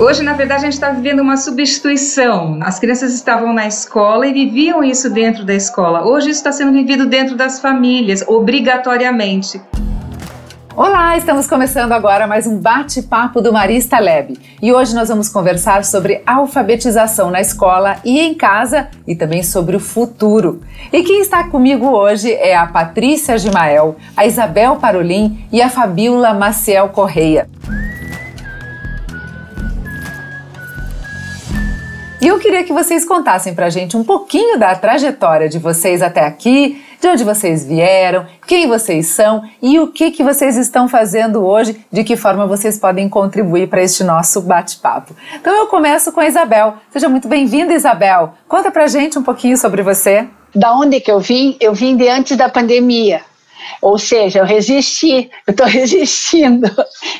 Hoje, na verdade, a gente está vivendo uma substituição. As crianças estavam na escola e viviam isso dentro da escola. Hoje, isso está sendo vivido dentro das famílias, obrigatoriamente. Olá, estamos começando agora mais um bate-papo do Marista Lab. E hoje nós vamos conversar sobre alfabetização na escola e em casa e também sobre o futuro. E quem está comigo hoje é a Patrícia Gimael, a Isabel Parolin e a Fabiola Maciel Correia. E eu queria que vocês contassem pra gente um pouquinho da trajetória de vocês até aqui, de onde vocês vieram, quem vocês são e o que, que vocês estão fazendo hoje, de que forma vocês podem contribuir para este nosso bate-papo. Então eu começo com a Isabel. Seja muito bem-vinda, Isabel. Conta pra gente um pouquinho sobre você. Da onde que eu vim? Eu vim de antes da pandemia. Ou seja, eu resisti, eu estou resistindo.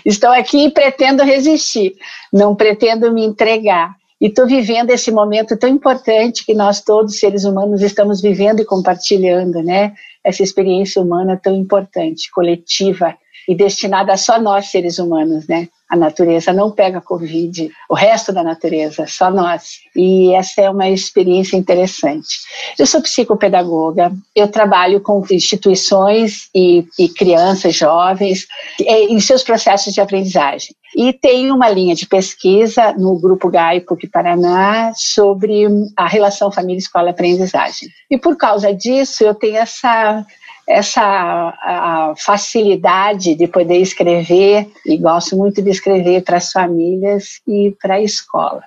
Estou aqui e pretendo resistir, não pretendo me entregar. E estou vivendo esse momento tão importante que nós todos, seres humanos, estamos vivendo e compartilhando, né? Essa experiência humana tão importante, coletiva e destinada a só nós, seres humanos, né? A natureza não pega Covid, o resto da natureza, só nós. E essa é uma experiência interessante. Eu sou psicopedagoga, eu trabalho com instituições e, e crianças, jovens, em seus processos de aprendizagem. E tenho uma linha de pesquisa no Grupo GAI PUC Paraná sobre a relação família-escola-aprendizagem. E por causa disso, eu tenho essa essa facilidade de poder escrever, e gosto muito de escrever para as famílias e para a escola.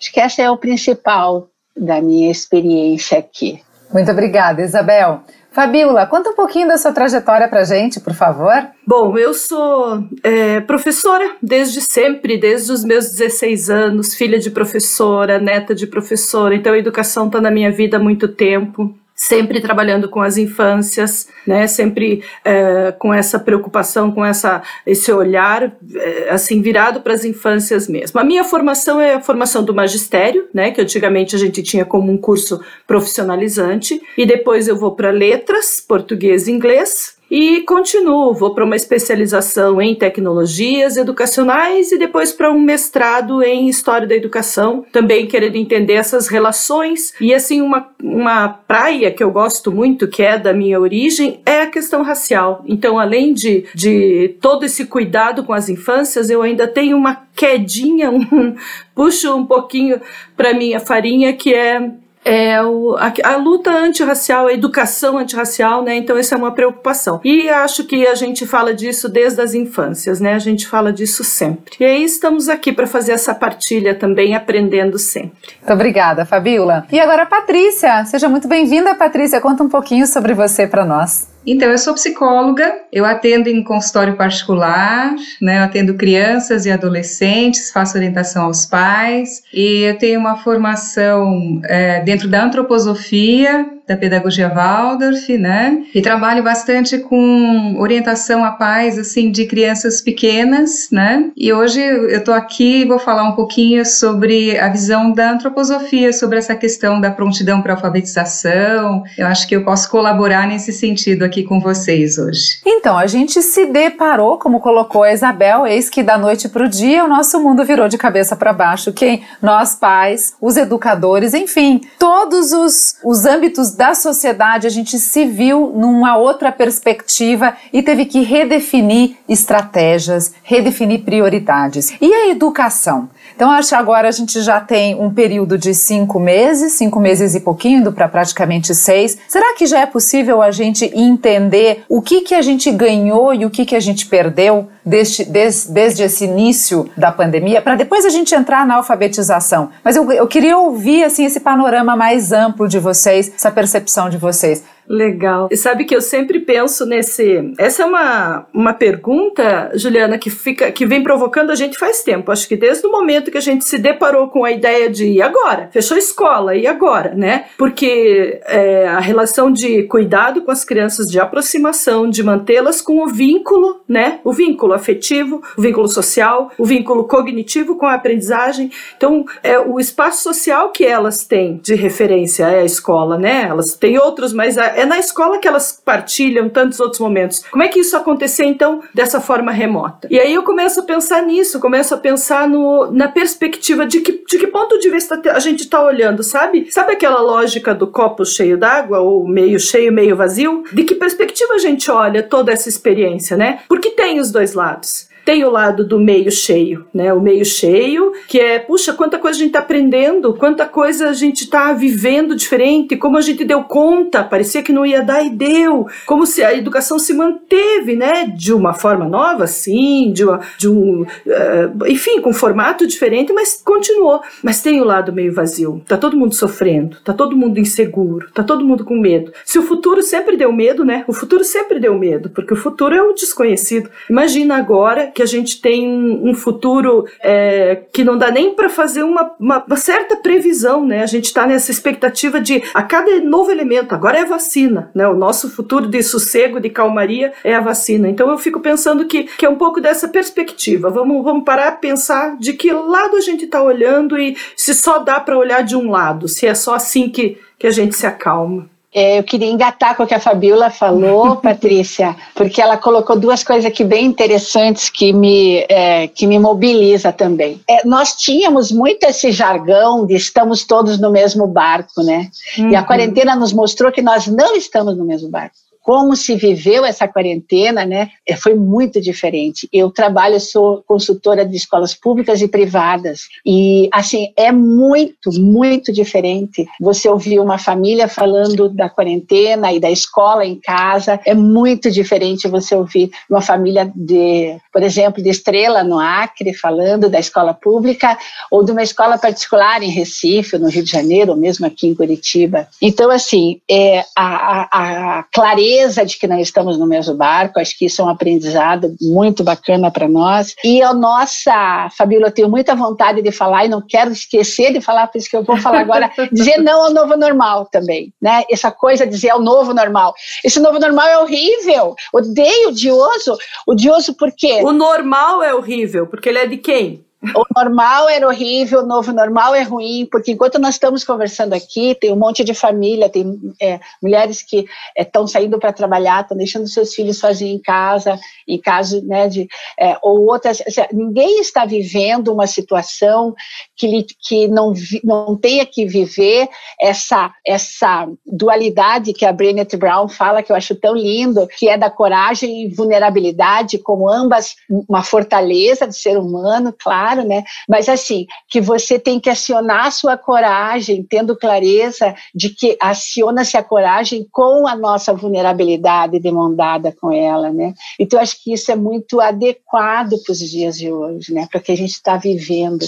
Acho que essa é o principal da minha experiência aqui. Muito obrigada, Isabel. Fabiola, conta um pouquinho da sua trajetória para gente, por favor. Bom, eu sou é, professora desde sempre, desde os meus 16 anos, filha de professora, neta de professora, então a educação está na minha vida há muito tempo sempre trabalhando com as infâncias, né, sempre é, com essa preocupação, com essa, esse olhar é, assim virado para as infâncias mesmo. A minha formação é a formação do magistério, né, que antigamente a gente tinha como um curso profissionalizante, e depois eu vou para letras, português e inglês, e continuo, vou para uma especialização em tecnologias educacionais e depois para um mestrado em história da educação, também querendo entender essas relações. E assim, uma, uma praia que eu gosto muito, que é da minha origem, é a questão racial. Então, além de, de todo esse cuidado com as infâncias, eu ainda tenho uma quedinha, um, puxo um pouquinho para minha farinha, que é é o, a, a, luta antirracial, a educação antirracial, né? Então, essa é uma preocupação. E acho que a gente fala disso desde as infâncias, né? A gente fala disso sempre. E aí estamos aqui para fazer essa partilha também, aprendendo sempre. Muito obrigada, Fabiola. E agora, Patrícia. Seja muito bem-vinda, Patrícia. Conta um pouquinho sobre você para nós. Então, eu sou psicóloga, eu atendo em consultório particular, né, eu atendo crianças e adolescentes, faço orientação aos pais, e eu tenho uma formação é, dentro da antroposofia, da pedagogia Waldorf, né? E trabalho bastante com orientação a pais, assim, de crianças pequenas, né? E hoje eu tô aqui e vou falar um pouquinho sobre a visão da antroposofia, sobre essa questão da prontidão para alfabetização. Eu acho que eu posso colaborar nesse sentido aqui com vocês hoje. Então, a gente se deparou, como colocou a Isabel, eis que da noite para o dia o nosso mundo virou de cabeça para baixo. Quem? Nós pais, os educadores, enfim, todos os, os âmbitos da sociedade, a gente se viu numa outra perspectiva e teve que redefinir estratégias, redefinir prioridades. E a educação? Então, acho que agora a gente já tem um período de cinco meses, cinco meses e pouquinho, indo para praticamente seis. Será que já é possível a gente entender o que, que a gente ganhou e o que, que a gente perdeu desde, desde, desde esse início da pandemia, para depois a gente entrar na alfabetização? Mas eu, eu queria ouvir assim, esse panorama mais amplo de vocês, essa percepção de vocês. Legal. E sabe que eu sempre penso nesse. Essa é uma, uma pergunta, Juliana, que fica que vem provocando a gente faz tempo. Acho que desde o momento que a gente se deparou com a ideia de e agora? Fechou a escola, e agora, né? Porque é, a relação de cuidado com as crianças, de aproximação, de mantê-las com o vínculo, né? O vínculo, afetivo, o vínculo social, o vínculo cognitivo com a aprendizagem. Então, é o espaço social que elas têm de referência é a escola, né? Elas têm outros, mas é na escola que elas partilham tantos outros momentos. Como é que isso aconteceu então dessa forma remota? E aí eu começo a pensar nisso, começo a pensar no, na perspectiva de que, de que ponto de vista a gente está olhando, sabe? Sabe aquela lógica do copo cheio d'água ou meio cheio, meio vazio? De que perspectiva a gente olha toda essa experiência, né? Porque tem os dois lados. parts Tem o lado do meio cheio, né? O meio cheio, que é, puxa, quanta coisa a gente está aprendendo, quanta coisa a gente está vivendo diferente, como a gente deu conta, parecia que não ia dar e deu, como se a educação se manteve, né? De uma forma nova, sim, de, uma, de um, uh, enfim, com formato diferente, mas continuou. Mas tem o lado meio vazio, tá todo mundo sofrendo, tá todo mundo inseguro, tá todo mundo com medo. Se o futuro sempre deu medo, né? O futuro sempre deu medo, porque o futuro é o desconhecido. Imagina agora que a gente tem um, futuro é, que não dá nem para fazer uma, uma, uma, certa previsão, né? A gente está nessa expectativa de a cada novo elemento, agora é a vacina, né? O nosso futuro de sossego, de calmaria é a vacina. Então eu fico pensando que, que é um pouco dessa perspectiva. Vamos, vamos parar pensar de que lado a gente está olhando e se só dá para olhar de um lado, se é só assim que, que a gente se acalma. É, eu queria engatar com o que a Fabiola falou, Patrícia, porque ela colocou duas coisas aqui bem interessantes que me, é, que me mobiliza também. É, nós tínhamos muito esse jargão de estamos todos no mesmo barco, né? Uhum. E a uhum. quarentena nos mostrou que nós não estamos no mesmo barco como se viveu essa quarentena, né, é, foi muito diferente. Eu trabalho, sou consultora de escolas públicas e privadas, e, assim, é muito, muito diferente você ouvir uma família falando da quarentena e da escola em casa, é muito diferente você ouvir uma família de, por exemplo, de Estrela, no Acre, falando da escola pública, ou de uma escola particular em Recife, no Rio de Janeiro, ou mesmo aqui em Curitiba. Então, assim, é, a, a, a clareza certeza de que não estamos no mesmo barco, acho que isso é um aprendizado muito bacana para nós. E a nossa, Fabíola, eu tenho muita vontade de falar e não quero esquecer de falar, por isso que eu vou falar agora, dizer não ao novo normal também, né? Essa coisa de dizer é o novo normal. Esse novo normal é horrível, odeio o odioso, odioso por quê? O normal é horrível, porque ele é de quem? O normal era horrível, o novo normal é ruim, porque enquanto nós estamos conversando aqui, tem um monte de família, tem é, mulheres que estão é, saindo para trabalhar, estão deixando seus filhos sozinhos em casa, em caso né, de. É, ou outras. Ninguém está vivendo uma situação que, que não, não tenha que viver essa, essa dualidade que a Brené Brown fala, que eu acho tão lindo, que é da coragem e vulnerabilidade, como ambas uma fortaleza do ser humano, claro claro, né? Mas assim, que você tem que acionar a sua coragem, tendo clareza de que aciona-se a coragem com a nossa vulnerabilidade demandada com ela, né? Então, acho que isso é muito adequado para os dias de hoje, né? Para o que a gente está vivendo.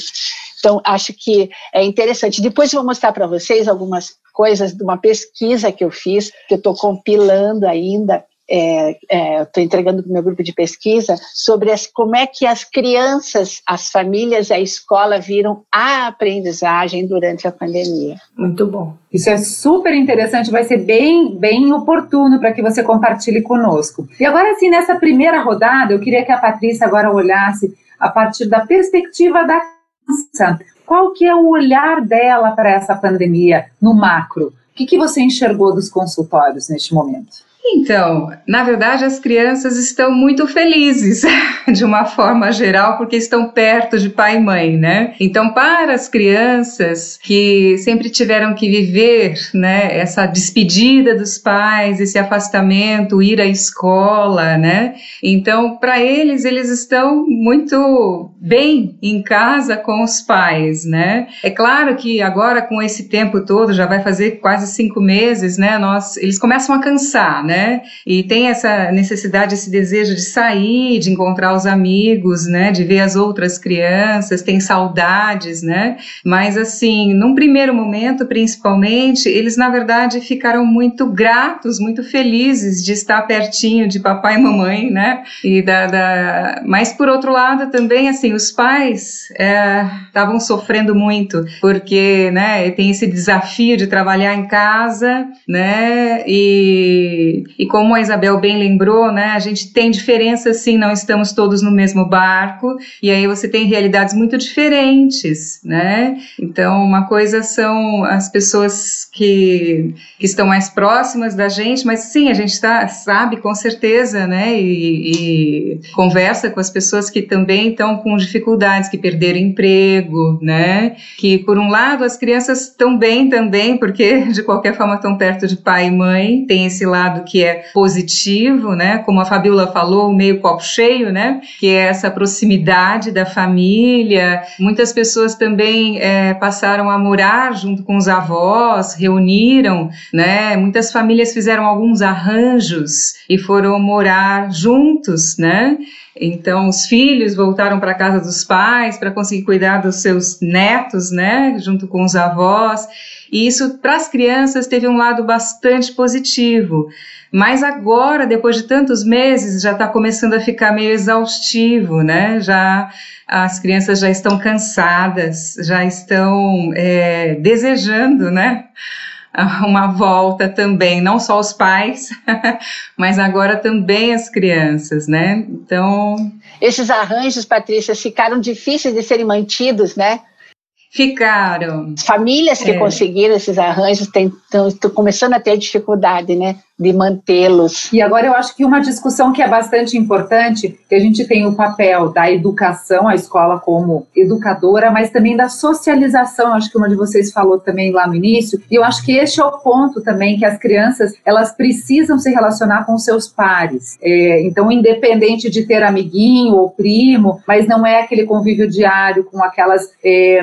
Então, acho que é interessante. Depois eu vou mostrar para vocês algumas coisas de uma pesquisa que eu fiz, que eu estou compilando ainda, estou é, é, entregando para o meu grupo de pesquisa sobre as, como é que as crianças, as famílias, a escola viram a aprendizagem durante a pandemia. Muito bom. Isso é super interessante, vai ser bem, bem oportuno para que você compartilhe conosco. E agora, assim, nessa primeira rodada, eu queria que a Patrícia agora olhasse a partir da perspectiva da criança. Qual que é o olhar dela para essa pandemia no macro? O que, que você enxergou dos consultórios neste momento? Então, na verdade, as crianças estão muito felizes, de uma forma geral, porque estão perto de pai e mãe, né? Então, para as crianças que sempre tiveram que viver, né, essa despedida dos pais, esse afastamento, ir à escola, né? Então, para eles, eles estão muito bem em casa com os pais, né? É claro que agora, com esse tempo todo, já vai fazer quase cinco meses, né? Nós, eles começam a cansar, né? E tem essa necessidade, esse desejo de sair, de encontrar os amigos, né? De ver as outras crianças, tem saudades, né? Mas assim, num primeiro momento, principalmente, eles na verdade ficaram muito gratos, muito felizes de estar pertinho de papai e mamãe, né? E da, da... mas por outro lado também, assim, os pais estavam é, sofrendo muito porque, né? Tem esse desafio de trabalhar em casa, né? E E como a Isabel bem lembrou, né, a gente tem diferenças sim, não estamos todos no mesmo barco, e aí você tem realidades muito diferentes, né? Então, uma coisa são as pessoas que, que estão mais próximas da gente, mas sim, a gente tá, sabe com certeza, né, e, e conversa com as pessoas que também estão com dificuldades, que perderam emprego, né, que por um lado as crianças estão bem também, porque de qualquer forma estão perto de pai e mãe, tem esse lado que é positivo, né, como a Fabiola falou, meio copo cheio, né, que é essa proximidade da família. Muitas pessoas também é, passaram a morar junto com os avós, reuniram, né, muitas famílias fizeram alguns arranjos e foram morar juntos, né, então, os filhos voltaram para a casa dos pais para conseguir cuidar dos seus netos, né, junto com os avós. E isso, para as crianças, teve um lado bastante positivo. Mas agora, depois de tantos meses, já está começando a ficar meio exaustivo, né? Já as crianças já estão cansadas, já estão é, desejando, né? uma volta também, não só os pais, mas agora também as crianças, né? Então. Esses arranjos, Patrícia, ficaram difíceis de serem mantidos, né? Ficaram. As famílias que é. conseguiram esses arranjos estão começando a ter dificuldade, né? De mantê-los. E agora eu acho que uma discussão que é bastante importante, que a gente tem o papel da educação, a escola como educadora, mas também da socialização, acho que uma de vocês falou também lá no início, e eu acho que este é o ponto também que as crianças, elas precisam se relacionar com seus pares. É, então, independente de ter amiguinho ou primo, mas não é aquele convívio diário com aquelas é,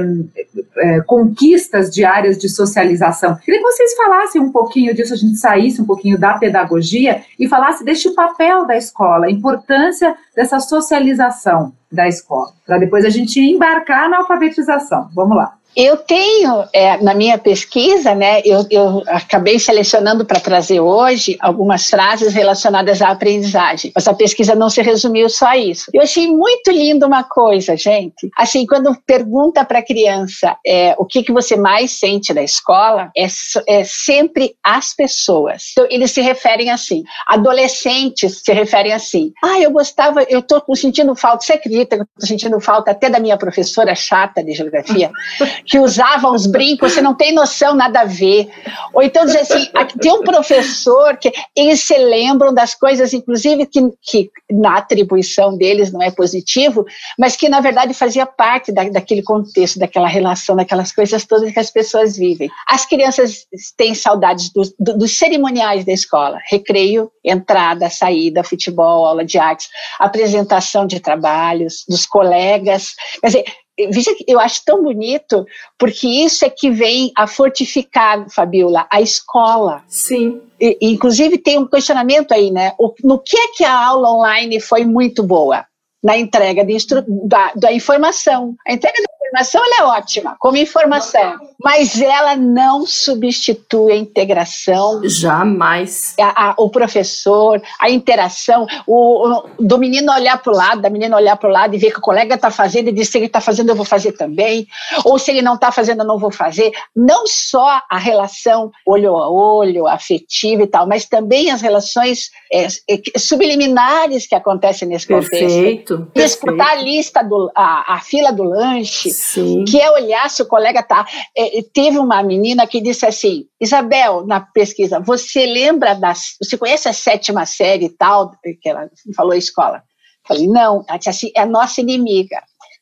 é, conquistas diárias de socialização. Queria que vocês falassem um pouquinho disso, a gente saísse um pouquinho da da pedagogia e falasse deste papel da escola, a importância dessa socialização da escola, para depois a gente embarcar na alfabetização. Vamos lá. Eu tenho, é, na minha pesquisa, né, eu, eu acabei selecionando para trazer hoje algumas frases relacionadas à aprendizagem, mas a pesquisa não se resumiu só a isso. Eu achei muito lindo uma coisa, gente. Assim, quando pergunta para a criança é, o que, que você mais sente da escola, é, é sempre as pessoas. Então, eles se referem assim. Adolescentes se referem assim. Ah, eu gostava, eu estou sentindo falta, você acredita que eu estou sentindo falta até da minha professora chata de geografia? que usavam os brincos, você não tem noção, nada a ver. Ou então dizer assim, tem um professor que eles se lembram das coisas, inclusive que, que na atribuição deles não é positivo, mas que na verdade fazia parte da, daquele contexto, daquela relação, daquelas coisas todas que as pessoas vivem. As crianças têm saudades dos, dos cerimoniais da escola, recreio, entrada, saída, futebol, aula de artes, apresentação de trabalhos, dos colegas. Quer dizer, Veja que eu acho tão bonito, porque isso é que vem a fortificar, Fabiola, a escola. Sim. E, inclusive tem um questionamento aí, né? O, no que é que a aula online foi muito boa? Na entrega de instru da, da informação. A entrega da informação é ótima, como informação, mas ela não substitui a integração. Jamais. A, a, o professor, a interação, o, o do menino olhar para o lado, da menina olhar para o lado e ver que o colega está fazendo e dizer se ele está fazendo, eu vou fazer também, ou se ele não está fazendo, eu não vou fazer. Não só a relação olho a olho, afetiva e tal, mas também as relações é, é, subliminares que acontecem nesse contexto. Perfeito. Disputar a lista, do, a, a fila do lanche, Sim. que é olhar se o colega está. É, teve uma menina que disse assim: Isabel, na pesquisa, você lembra das. Você conhece a sétima série e tal? Que ela falou a escola. Eu falei, não, ela disse assim: é a nossa inimiga.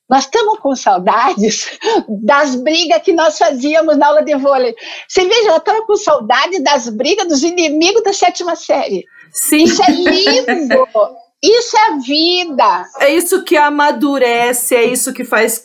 Nós estamos com saudades das brigas que nós fazíamos na aula de vôlei. Você veja, ela estava com saudade das brigas dos inimigos da sétima série. Sim. Isso é lindo! Isso é vida. É isso que amadurece, é isso que faz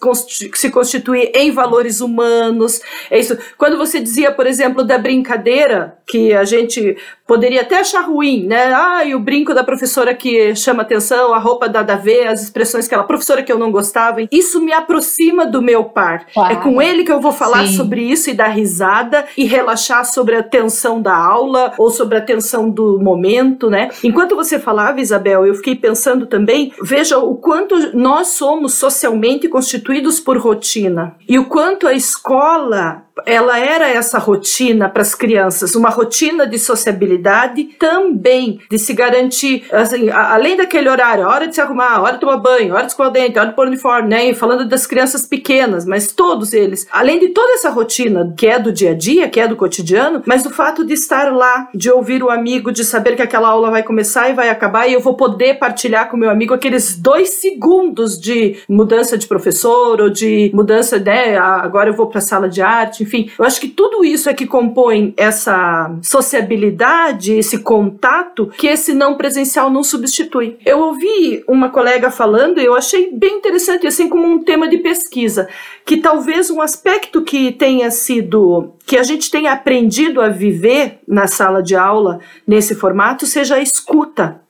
se constituir em valores humanos. É isso. Quando você dizia, por exemplo, da brincadeira, que a gente poderia até achar ruim, né? Ah, e o brinco da professora que chama atenção, a roupa da Davê, as expressões que ela, professora que eu não gostava. Isso me aproxima do meu par. Claro. É com ele que eu vou falar Sim. sobre isso e dar risada e relaxar sobre a tensão da aula ou sobre a tensão do momento, né? Enquanto você falava, Isabel, eu fiquei pensando também, veja o quanto nós somos socialmente constituídos por rotina e o quanto a escola ela era essa rotina para as crianças, uma rotina de sociabilidade também, de se garantir, assim, além daquele horário, hora de se arrumar, hora de tomar banho, hora de escovar o dente, hora de pôr uniforme, né? E falando das crianças pequenas, mas todos eles, além de toda essa rotina que é do dia a dia, que é do cotidiano, mas do fato de estar lá, de ouvir o amigo, de saber que aquela aula vai começar e vai acabar e eu vou poder partilhar com meu amigo aqueles dois segundos de mudança de professor ou de mudança, né? Agora eu vou para a sala de arte, enfim. Eu acho que tudo isso é que compõe essa sociabilidade, esse contato que esse não presencial não substitui. Eu ouvi uma colega falando e eu achei bem interessante, assim como um tema de pesquisa, que talvez um aspecto que tenha sido que a gente tenha aprendido a viver na sala de aula nesse formato seja a escuta.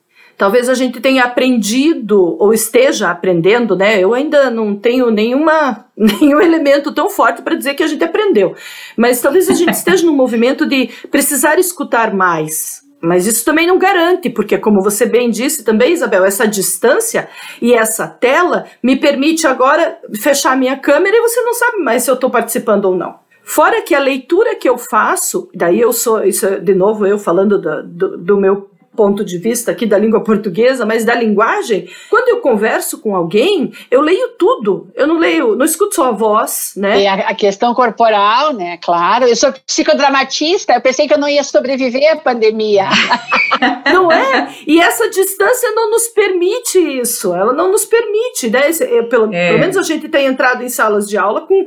Talvez a gente tenha aprendido ou esteja aprendendo, né? Eu ainda não tenho nenhuma, nenhum elemento tão forte para dizer que a gente aprendeu. Mas talvez a gente esteja num movimento de precisar escutar mais. Mas isso também não garante, porque, como você bem disse também, Isabel, essa distância e essa tela me permite agora fechar minha câmera e você não sabe mais se eu estou participando ou não. Fora que a leitura que eu faço, daí eu sou, isso é, de novo eu falando do, do, do meu ponto de vista aqui da língua portuguesa, mas da linguagem, quando eu converso com alguém, eu leio tudo. Eu não leio, não escuto só a voz, né? E a, a questão corporal, né? Claro. Eu sou psicodramatista, eu pensei que eu não ia sobreviver à pandemia. não é? E essa distância não nos permite isso. Ela não nos permite, né? Pelo, é. pelo menos a gente tem entrado em salas de aula com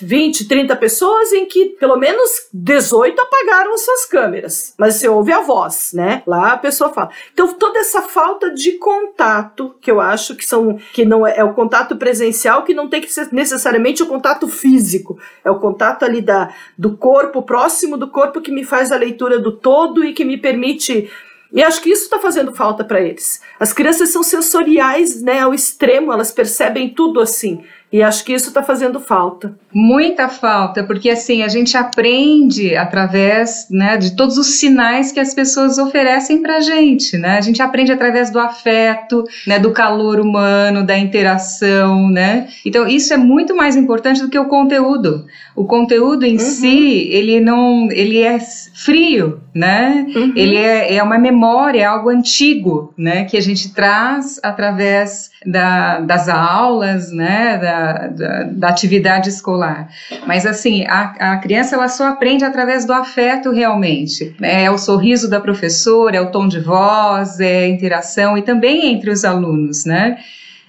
20, 30 pessoas em que pelo menos 18 apagaram suas câmeras. Mas você ouve a voz, né? Lá a pessoa fala. Então, toda essa falta de contato, que eu acho que são que não é, é o contato presencial, que não tem que ser necessariamente o contato físico, é o contato ali da, do corpo, próximo do corpo, que me faz a leitura do todo e que me permite e acho que isso está fazendo falta para eles. As crianças são sensoriais, né, ao extremo, elas percebem tudo assim. E acho que isso está fazendo falta. Muita falta, porque assim a gente aprende através né, de todos os sinais que as pessoas oferecem para a gente, né? A gente aprende através do afeto, né, do calor humano, da interação, né? Então isso é muito mais importante do que o conteúdo. O conteúdo em uhum. si ele não, ele é frio, né? Uhum. Ele é, é uma memória, é algo antigo, né? Que a gente traz através da, das aulas, né? Da, da, da, atividade escolar. Mas assim, a, a criança ela só aprende através do afeto realmente. Né? É o sorriso da professora, é o tom de voz, é a interação e também entre os alunos, né?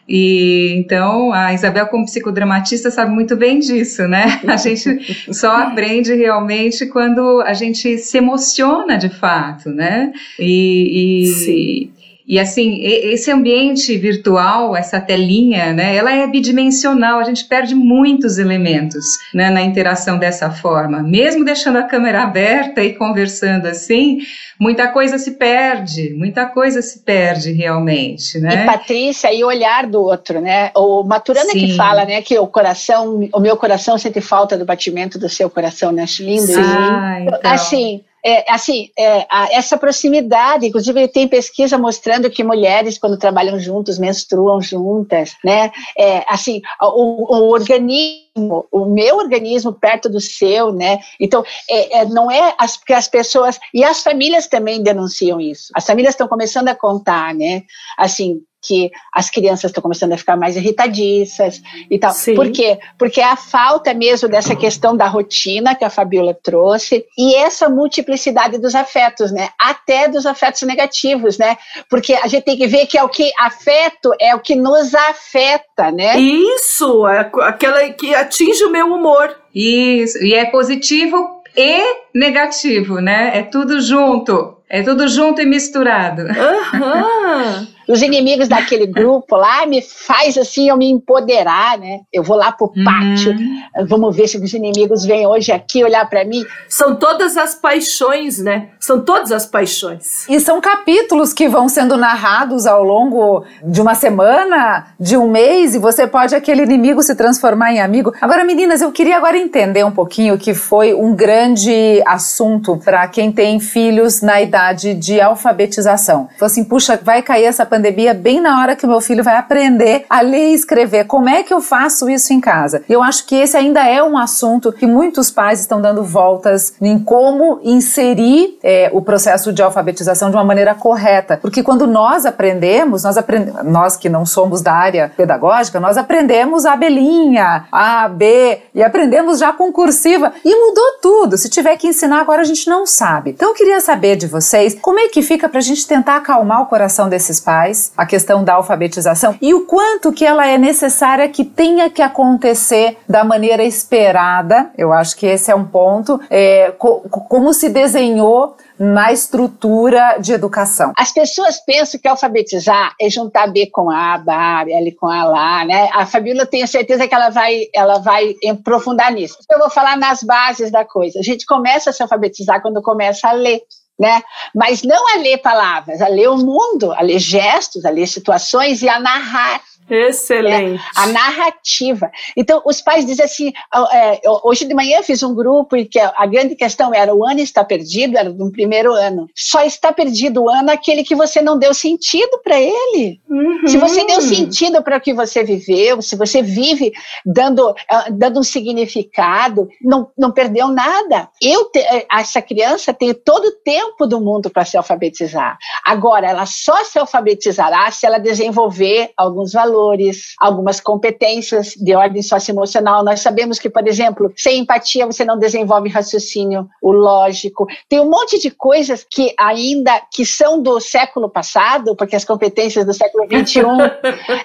E então a Isabel, como psicodramatista, sabe muito bem disso, né? A gente só aprende realmente quando a gente se emociona de fato, né? E, e, e assim, esse ambiente virtual, essa telinha, né, ela é bidimensional, a gente perde muitos elementos né, na interação dessa forma. Mesmo deixando a câmera aberta e conversando assim, muita coisa se perde, muita coisa se perde realmente, né? E Patrícia, e o olhar do outro, né? O Maturana Sim. que fala, né, que o coração, o meu coração sente falta do batimento do seu coração, né? Acho lindo Sim. Ah, então. Assim, é, assim, é, a, essa proximidade, inclusive tem pesquisa mostrando que mulheres, quando trabalham juntos, menstruam juntas, né? É, assim, o, o, organismo, o meu organismo perto do seu, né? Então, é, é não é as, que as pessoas, e as famílias também denunciam isso. As famílias estão começando a contar, né? Assim, que as crianças estão começando a ficar mais irritadiças e tal. Sim. Por quê? Porque é a falta mesmo dessa questão da rotina que a Fabiola trouxe e essa multiplicidade dos afetos, né? Até dos afetos negativos, né? Porque a gente tem que ver que é o que afeto é o que nos afeta, né? Isso, é aquela que atinge o meu humor. Isso, e é positivo e negativo, né? É tudo junto. É tudo junto e misturado. Uhum. os inimigos daquele grupo lá me faz assim eu me empoderar, né? Eu vou lá pro pátio, uhum. vamos ver se os inimigos vêm hoje aqui olhar para mim. São todas as paixões, né? São todas as paixões. E são capítulos que vão sendo narrados ao longo de uma semana, de um mês, e você pode aquele inimigo se transformar em amigo. Agora, meninas, eu queria agora entender um pouquinho que foi um grande assunto para quem tem filhos na idade de alfabetização. Falei assim, puxa, vai cair essa pandemia pandemia, bem na hora que o meu filho vai aprender a ler e escrever. Como é que eu faço isso em casa? Eu acho que esse ainda é um assunto que muitos pais estão dando voltas em como inserir é, o processo de alfabetização de uma maneira correta. Porque quando nós aprendemos, nós, aprend... nós que não somos da área pedagógica, nós aprendemos a abelhinha, A, B, e aprendemos já com cursiva. E mudou tudo. Se tiver que ensinar agora, a gente não sabe. Então eu queria saber de vocês como é que fica para a gente tentar acalmar o coração desses pais, a questão da alfabetização e o quanto que ela é necessária que tenha que acontecer da maneira esperada. Eu acho que esse é um ponto. É, co como se desenhou na estrutura de educação. As pessoas pensam que alfabetizar é juntar B com A, B, L com A lá, né? A Fabíola tenho certeza que ela vai, ela vai aprofundar nisso. Eu vou falar nas bases da coisa. A gente começa a se alfabetizar quando começa a ler. Né? Mas não a ler palavras, a ler o mundo, a ler gestos, a ler situações e a narrar Excelente. É, a narrativa. Então, os pais dizem assim: é, hoje de manhã eu fiz um grupo e que a grande questão era o ano está perdido, era no primeiro ano. Só está perdido o ano aquele que você não deu sentido para ele. Uhum. Se você deu sentido para o que você viveu, se você vive dando, uh, dando um significado, não, não perdeu nada. Eu, te, eh, essa criança tem todo o tempo do mundo para se alfabetizar. Agora, ela só se alfabetizará se ela desenvolver alguns valores valores, algumas competências de ordem socioemocional. Nós sabemos que, por exemplo, sem empatia você não desenvolve raciocínio o lógico. Tem um monte de coisas que ainda que são do século passado, porque as competências do século XXI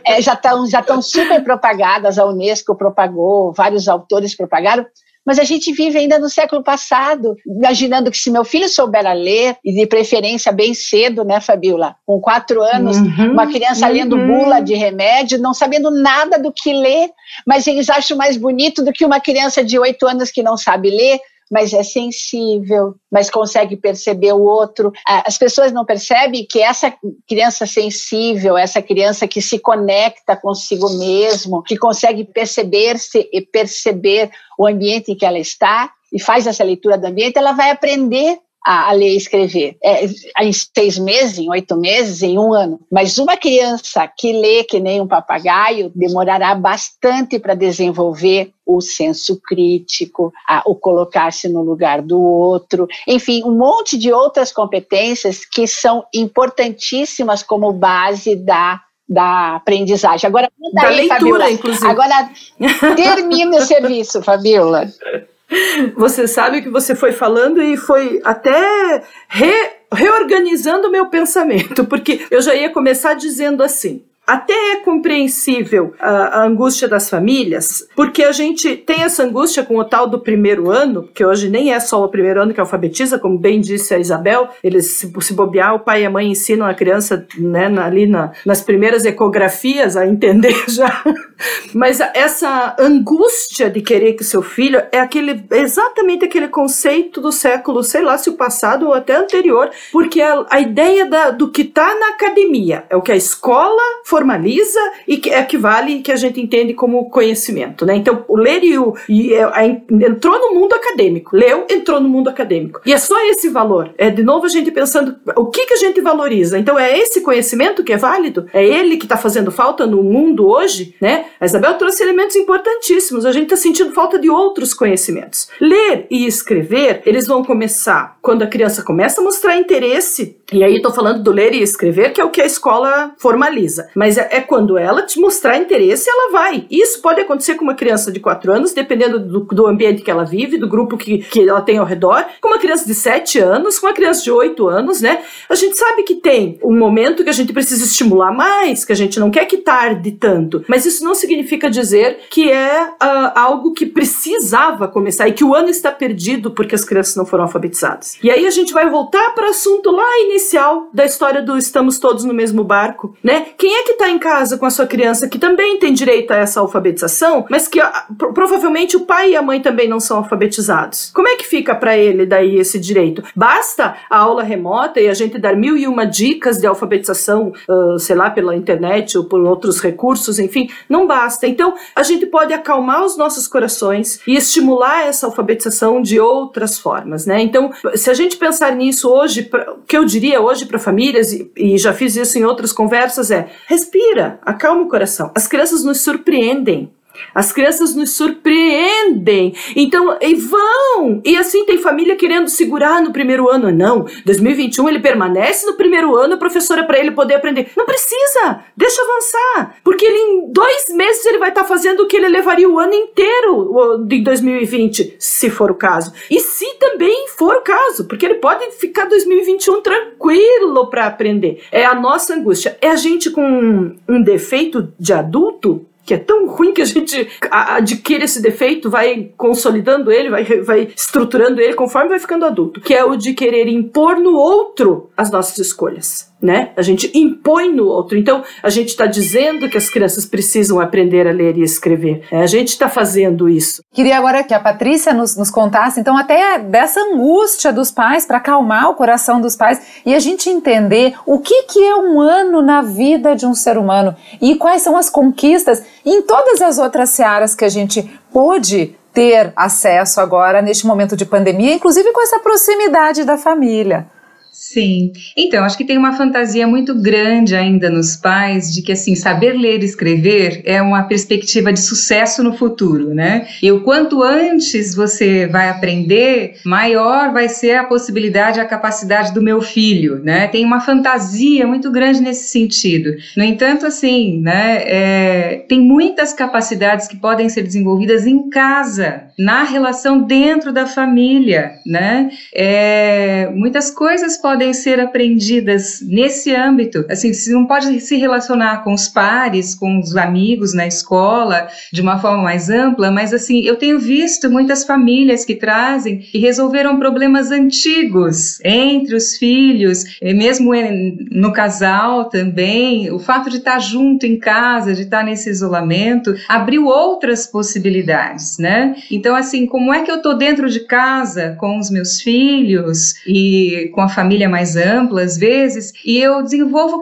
é, já estão já estão super propagadas. A UNESCO propagou, vários autores propagaram. Mas a gente vive ainda no século passado, imaginando que se meu filho souber a ler, e de preferência bem cedo, né, Fabiola? Com quatro anos, uhum, uma criança uhum. lendo bula de remédio, não sabendo nada do que ler, mas eles acham mais bonito do que uma criança de oito anos que não sabe ler, mas é sensível, mas consegue perceber o outro. As pessoas não percebem que essa criança sensível, essa criança que se conecta consigo mesmo, que consegue perceber-se e perceber o ambiente em que ela está e faz essa leitura do ambiente, ela vai aprender a, a, ler e escrever. É, em seis meses, em oito meses, em um ano. Mas uma criança que lê que nem um papagaio demorará bastante para desenvolver o senso crítico, a, o colocar-se no lugar do outro, enfim, um monte de outras competências que são importantíssimas como base da da aprendizagem. Agora, da aí, leitura, Fabiola. inclusive. Agora, termina o serviço, Fabiola. Você sabe que você foi falando e foi até re, reorganizando o meu pensamento, porque eu já ia começar dizendo assim: até é compreensível a, a, angústia das famílias, porque a gente tem essa angústia com o tal do primeiro ano, que hoje nem é só o primeiro ano que alfabetiza, como bem disse a Isabel, eles se, se bobear, o pai e a mãe ensinam a criança né, ali na, nas primeiras ecografias a entender já. Mas essa angústia de querer que seu filho é aquele exatamente aquele conceito do século, sei lá se o passado ou até anterior, porque a, a ideia da, do que está na academia é o que a escola formaliza e que equivale que a gente entende como conhecimento, né? Então, o ler e o e, é, entrou no mundo acadêmico, leu, entrou no mundo acadêmico. E é só esse valor. É de novo a gente pensando o que que a gente valoriza. Então, é esse conhecimento que é válido? É ele que está fazendo falta no mundo hoje, né? A Isabel trouxe elementos importantíssimos. A gente está sentindo falta de outros conhecimentos. Ler e escrever, eles vão começar quando a criança começa a mostrar interesse. E aí estou falando do ler e escrever, que é o que a escola formaliza. Mas é, é, quando ela te mostrar interesse, ela vai. Isso pode acontecer com uma criança de 4 anos, dependendo do, do ambiente que ela vive, do grupo que, que ela tem ao redor, com uma criança de 7 anos, com uma criança de 8 anos, né? A gente sabe que tem um momento que a gente precisa estimular mais, que a gente não quer que tarde tanto, mas isso não significa dizer que é uh, algo que precisava começar e que o ano está perdido porque as crianças não foram alfabetizadas. E aí a gente vai voltar para o assunto lá inicial da história do estamos todos no mesmo barco, né? Quem é que está em casa com a sua criança que também tem direito a essa alfabetização, mas que provavelmente o pai e a mãe também não são alfabetizados? Como é que fica para ele daí esse direito? Basta a aula remota e a gente dar mil e uma dicas de alfabetização, uh, sei lá, pela internet ou por outros recursos, enfim, não basta. Então, a gente pode acalmar os nossos corações e estimular essa alfabetização de outras formas, né? Então, se a gente pensar nisso hoje, o que eu diria diria hoje para famílias, e, e já fiz isso em outras conversas, é respira, acalma o coração. As crianças nos surpreendem. As crianças nos surpreendem. Então, e vão! E assim, tem família querendo segurar no primeiro ano. Não, 2021 ele permanece no primeiro ano, a professora para ele poder aprender. Não precisa! Deixa avançar! Porque ele em dois meses ele vai estar tá fazendo o que ele levaria o ano inteiro de 2020, se for o caso. E se também for o caso, porque ele pode ficar 2021 tranquilo para aprender. É a nossa angústia. É a gente com um defeito de adulto que é tão ruim que a gente adquire esse defeito, vai consolidando ele, vai, vai estruturando ele conforme vai ficando adulto, que é o de querer impor no outro as nossas escolhas né? A gente impõe no outro. Então, a gente está dizendo que as crianças precisam aprender a ler e escrever. É, a gente está fazendo isso. Queria agora que a Patrícia nos, nos contasse, então, até dessa angústia dos pais, para acalmar o coração dos pais e a gente entender o que, que é um ano na vida de um ser humano e quais são as conquistas em todas as outras searas que a gente pôde ter acesso agora neste momento de pandemia, inclusive com essa proximidade da família. Sim. Então, acho que tem uma fantasia muito grande ainda nos pais de que, assim, saber ler e escrever é uma perspectiva de sucesso no futuro, né? E o quanto antes você vai aprender, maior vai ser a possibilidade, a capacidade do meu filho, né? Tem uma fantasia muito grande nesse sentido. No entanto, assim, né, é, tem muitas capacidades que podem ser desenvolvidas em casa, na relação dentro da família, né? É, muitas coisas podem podem ser aprendidas nesse âmbito? Assim, você não pode se relacionar com os pares, com os amigos na escola de uma forma mais ampla, mas assim, eu tenho visto muitas famílias que trazem e resolveram problemas antigos entre os filhos, mesmo no casal também. O fato de estar junto em casa, de estar nesse isolamento, abriu outras possibilidades, né? Então, assim, como é que eu estou dentro de casa com os meus filhos e com a família mais ampla, às vezes, e eu desenvolvo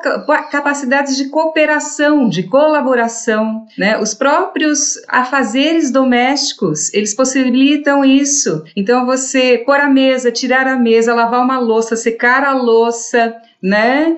capacidades de cooperação, de colaboração, né? Os próprios afazeres domésticos, eles possibilitam isso. Então, você pôr a mesa, tirar a mesa, lavar uma louça, secar a louça, né?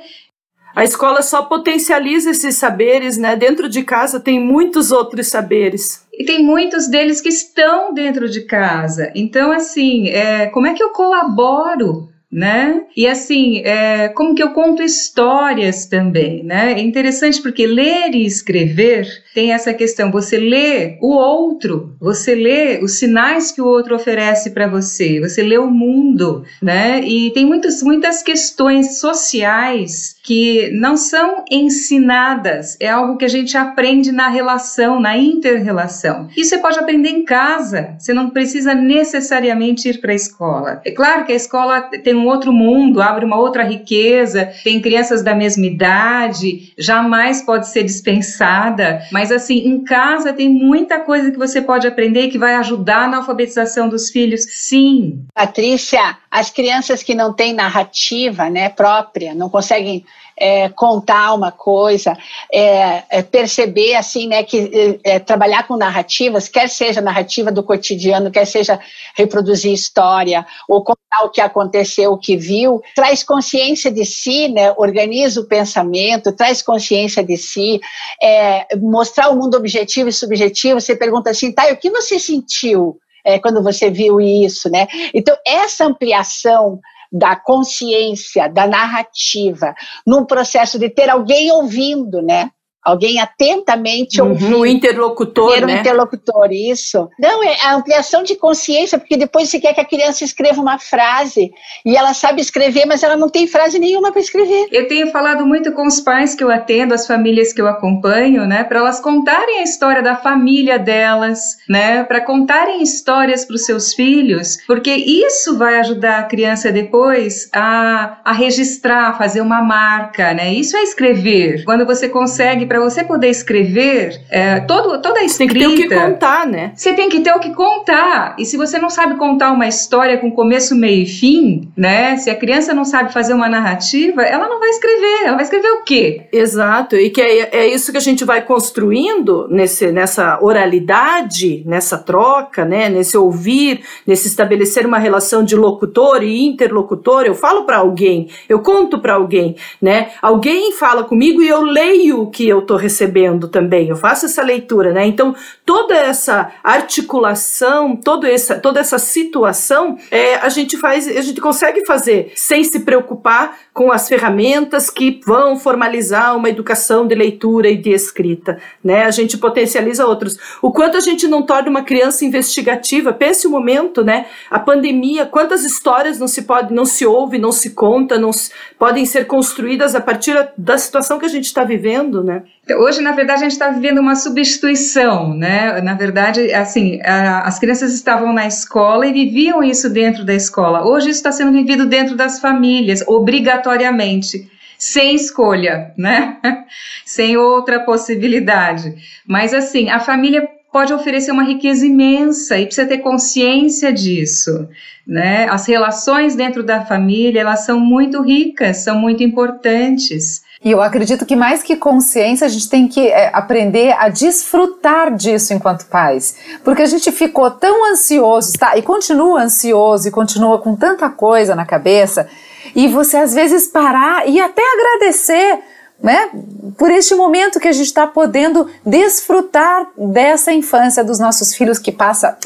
A escola só potencializa esses saberes, né? Dentro de casa tem muitos outros saberes. E tem muitos deles que estão dentro de casa. Então, assim, é, como é que eu colaboro né? E assim, é, como que eu conto histórias também, né? É interessante porque ler e escrever tem essa questão, você lê o outro, você lê os sinais que o outro oferece para você, você lê o mundo, né? E tem muitas, muitas questões sociais que não são ensinadas, é algo que a gente aprende na relação, na inter-relação. Isso você pode aprender em casa, você não precisa necessariamente ir para a escola. É claro que a escola tem um outro mundo, abre uma outra riqueza, tem crianças da mesma idade, jamais pode ser dispensada, mas assim, em casa tem muita coisa que você pode aprender que vai ajudar na alfabetização dos filhos, sim. Patrícia, as crianças que não têm narrativa né, própria, não conseguem é, contar uma coisa, é, é perceber assim, né, que é, trabalhar com narrativas, quer seja narrativa do cotidiano, quer seja reproduzir história ou contar o que aconteceu, o que viu, traz consciência de si, né, organiza o pensamento, traz consciência de si, é, mostrar o mundo objetivo e subjetivo. Você pergunta assim, tá, e o que você sentiu? É, quando você viu isso, né? Então, essa ampliação da consciência, da narrativa, num processo de ter alguém ouvindo, né? Alguém atentamente uhum, ouvindo. O interlocutor, ter um né? interlocutor, isso. Não, é a ampliação de consciência, porque depois você quer que a criança escreva uma frase e ela sabe escrever, mas ela não tem frase nenhuma para escrever. Eu tenho falado muito com os pais que eu atendo, as famílias que eu acompanho, né, para elas contarem a história da família delas, né, para contarem histórias para os seus filhos, porque isso vai ajudar a criança depois a, a registrar, fazer uma marca, né? Isso é escrever. Quando você consegue para você poder escrever, é, todo, toda a escrita. Tem que ter o que contar, né? Você tem que ter o que contar. E se você não sabe contar uma história com começo, meio e fim, né? Se a criança não sabe fazer uma narrativa, ela não vai escrever. Ela vai escrever o quê? Exato. E que é, é isso que a gente vai construindo nesse, nessa oralidade, nessa troca, né? Nesse ouvir, nesse estabelecer uma relação de locutor e interlocutor. Eu falo para alguém, eu conto para alguém, né? Alguém fala comigo e eu leio o que eu estou recebendo também. Eu faço essa leitura, né? Então toda essa articulação, toda essa, toda essa situação, é, a gente faz, a gente consegue fazer sem se preocupar com as ferramentas que vão formalizar uma educação de leitura e de escrita, né? A gente potencializa outros. O quanto a gente não torna uma criança investigativa? Pense o um momento, né? A pandemia, quantas histórias não se pode, não se ouve, não se conta, não se, podem ser construídas a partir da situação que a gente está vivendo, né? Hoje, na verdade, a gente está vivendo uma substituição, né? Na verdade, assim, a, as crianças estavam na escola e viviam isso dentro da escola. Hoje isso está sendo vivido dentro das famílias, obrigatoriamente, sem escolha, né? sem outra possibilidade. Mas assim, a família pode oferecer uma riqueza imensa e precisa ter consciência disso, né? As relações dentro da família, elas são muito ricas, são muito importantes. E eu acredito que mais que consciência, a gente tem que é, aprender a desfrutar disso enquanto pais. Porque a gente ficou tão ansioso, tá? E continua ansioso e continua com tanta coisa na cabeça. E você às vezes parar e até agradecer né, por este momento que a gente está podendo desfrutar dessa infância dos nossos filhos que passa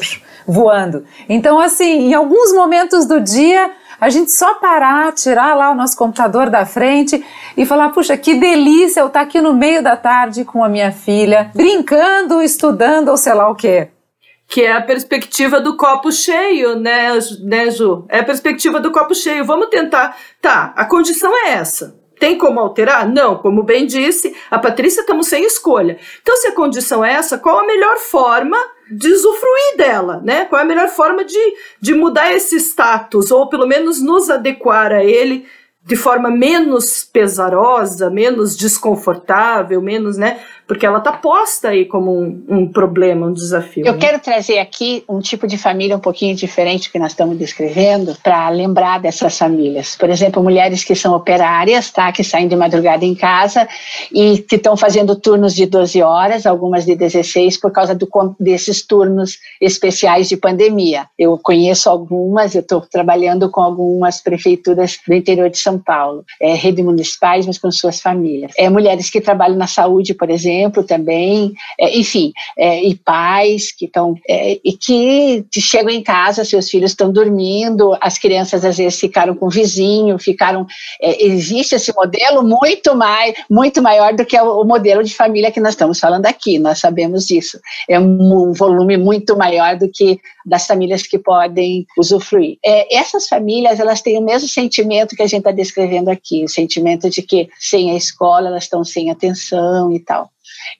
voando. Então, assim, em alguns momentos do dia, a gente só parar, tirar lá o nosso computador da frente e falar: puxa, que delícia eu estar tá aqui no meio da tarde com a minha filha, brincando, estudando ou sei lá o quê. Que é a perspectiva do copo cheio, né, né, Ju? É a perspectiva do copo cheio. Vamos tentar. Tá, a condição é essa. Tem como alterar? Não, como bem disse, a Patrícia estamos sem escolha. Então, se a condição é essa, qual a melhor forma usufruir dela, né? Qual é a melhor forma de, de mudar esse status, ou pelo menos nos adequar a ele de forma menos pesarosa, menos desconfortável, menos, né? Porque ela está posta aí como um, um, problema, um desafio. Eu né? quero trazer aqui um tipo de família um pouquinho diferente que nós estamos descrevendo para lembrar dessas famílias. Por exemplo, mulheres que são operárias, tá, que saem de madrugada em casa e que estão fazendo turnos de 12 horas, algumas de 16 por causa do, desses turnos especiais de pandemia. Eu conheço algumas, eu estou trabalhando com algumas prefeituras do interior de São Paulo, é, rede municipais, mas com suas famílias. É, mulheres que trabalham na saúde, por exemplo, exemplo também, é, enfim, é, e pais que estão é, e que chegam em casa, seus filhos estão dormindo, as crianças às vezes ficaram com o vizinho, ficaram, é, existe esse modelo muito mais, muito maior do que o, modelo de família que nós estamos falando aqui, nós sabemos disso, é um, um volume muito maior do que das famílias que podem usufruir. É, essas famílias, elas têm o mesmo sentimento que a gente está descrevendo aqui, o sentimento de que sem a escola elas estão sem atenção e tal.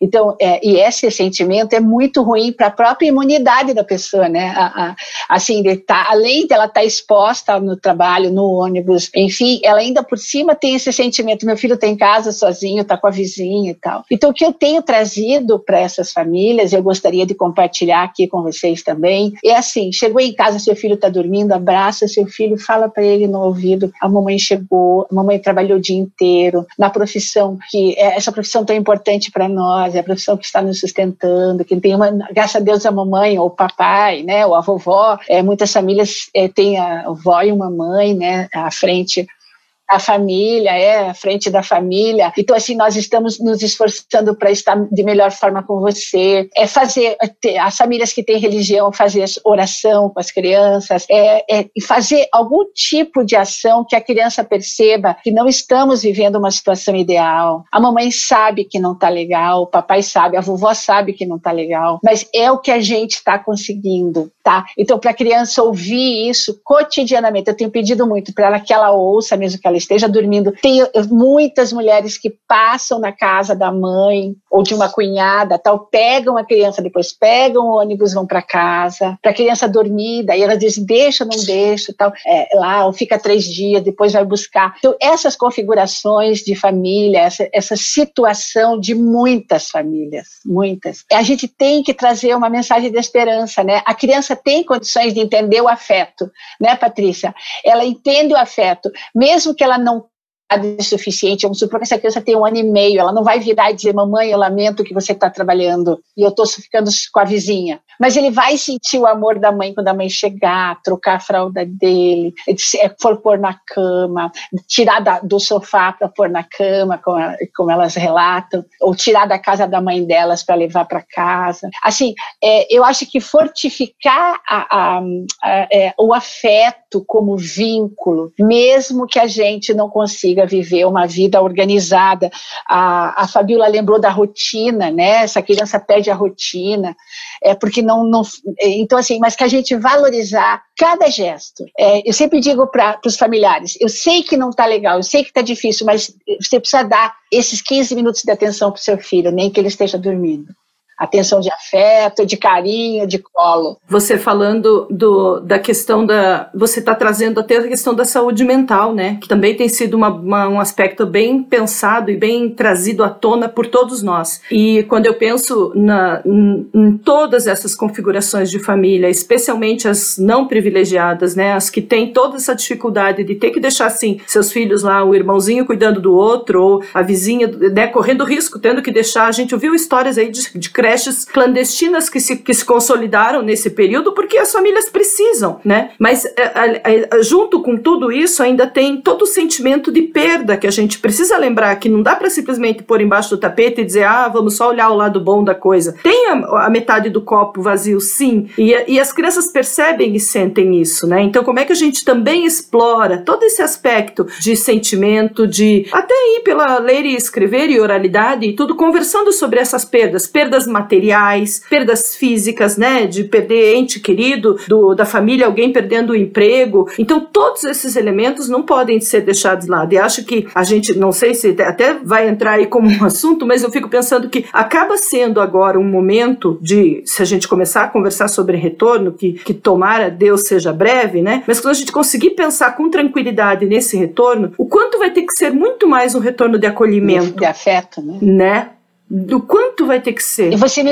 Então, é, e esse sentimento é muito ruim para a própria imunidade da pessoa, né? A, a, assim, de tá, além dela estar tá exposta no trabalho, no ônibus, enfim, ela ainda por cima tem esse sentimento: meu filho está em casa sozinho, está com a vizinha e tal. Então, o que eu tenho trazido para essas famílias, eu gostaria de compartilhar aqui com vocês também, é assim: chegou em casa, seu filho está dormindo, abraça seu filho, fala para ele no ouvido: a mamãe chegou, a mamãe trabalhou o dia inteiro, na profissão que é essa profissão tão importante para nós nós, é a profissão que está nos sustentando, que tem uma, graças a Deus a mamãe ou o papai, né, ou a vovó, é, muitas famílias é, têm a avó e uma mãe, né, à frente a família, é, frente da família. Então, assim, nós estamos nos esforçando para estar de melhor forma com você. É fazer, as famílias que têm religião, fazer oração com as crianças, é, é fazer algum tipo de ação que a criança perceba que não estamos vivendo uma situação ideal. A mamãe sabe que não está legal, o papai sabe, a vovó sabe que não está legal, mas é o que a gente está conseguindo, tá? Então, para a criança ouvir isso cotidianamente, eu tenho pedido muito para ela que ela ouça, mesmo que ela ela esteja dormindo. Tem muitas mulheres que passam na casa da mãe ou de uma cunhada, tal, pegam a criança, depois pegam o ônibus, vão para casa, para a criança dormir, daí elas dizem, deixa, não deixa, tal, é, lá, ou fica três dias, depois vai buscar. Então, essas configurações de família, essa, essa situação de muitas famílias, muitas, a gente tem que trazer uma mensagem de esperança, né? A criança tem condições de entender o afeto, né, Patrícia? Ela entende o afeto, mesmo que ela não suficiente. Vamos supor que essa criança tem um ano e meio, ela não vai virar e dizer, mamãe, eu lamento que você está trabalhando e eu estou ficando com a vizinha. Mas ele vai sentir o amor da mãe quando a mãe chegar, trocar a fralda dele, é, for pôr na cama, tirar da, do sofá para pôr na cama, como, como, elas relatam, ou tirar da casa da mãe delas para levar para casa. Assim, é, eu acho que fortificar a, a, a, é, o afeto como vínculo, mesmo que a gente não consiga consiga viver uma vida organizada. A, a Fabiola lembrou da rotina, né? Essa criança perde a rotina, é porque não, não então assim, mas que a gente valorizar cada gesto. É, eu sempre digo para os familiares, eu sei que não está legal, eu sei que está difícil, mas você precisa dar esses 15 minutos de atenção para o seu filho, nem que ele esteja dormindo atenção de afeto, de carinho, de colo. Você falando do, da questão da. Você está trazendo até a questão da saúde mental, né? Que também tem sido uma, uma, um aspecto bem pensado e bem trazido à tona por todos nós. E quando eu penso na, em, em todas essas configurações de família, especialmente as não privilegiadas, né? As que têm toda essa dificuldade de ter que deixar assim seus filhos lá, o irmãozinho cuidando do outro, ou a vizinha, né, correndo risco, tendo que deixar. A gente ouviu histórias aí de, de creches clandestinas que se, que se consolidaram nesse período porque as famílias precisam, né? Mas é, junto com tudo isso ainda tem todo o sentimento de perda que a gente precisa lembrar que não dá para simplesmente pôr embaixo do tapete e dizer ah vamos só olhar o lado bom da coisa. Tem a, a metade do copo vazio, sim, e, e as crianças percebem e sentem isso, né? Então como é que a gente também explora todo esse aspecto de sentimento, de até ir pela ler e escrever e oralidade e tudo conversando sobre essas perdas, perdas materiais, perdas físicas, né, de perder ente querido, do, da família, alguém perdendo o emprego. Então, todos esses elementos não podem ser deixados de lado. E acho que a gente, não sei se até vai entrar aí como um assunto, mas eu fico pensando que acaba sendo agora um momento de, se a gente começar a conversar sobre retorno, que, que tomara Deus seja breve, né, mas quando a gente conseguir pensar com tranquilidade nesse retorno, o quanto vai ter que ser muito mais um retorno de acolhimento. De, afeto, né? Né? Do quanto vai ter que ser. E você me,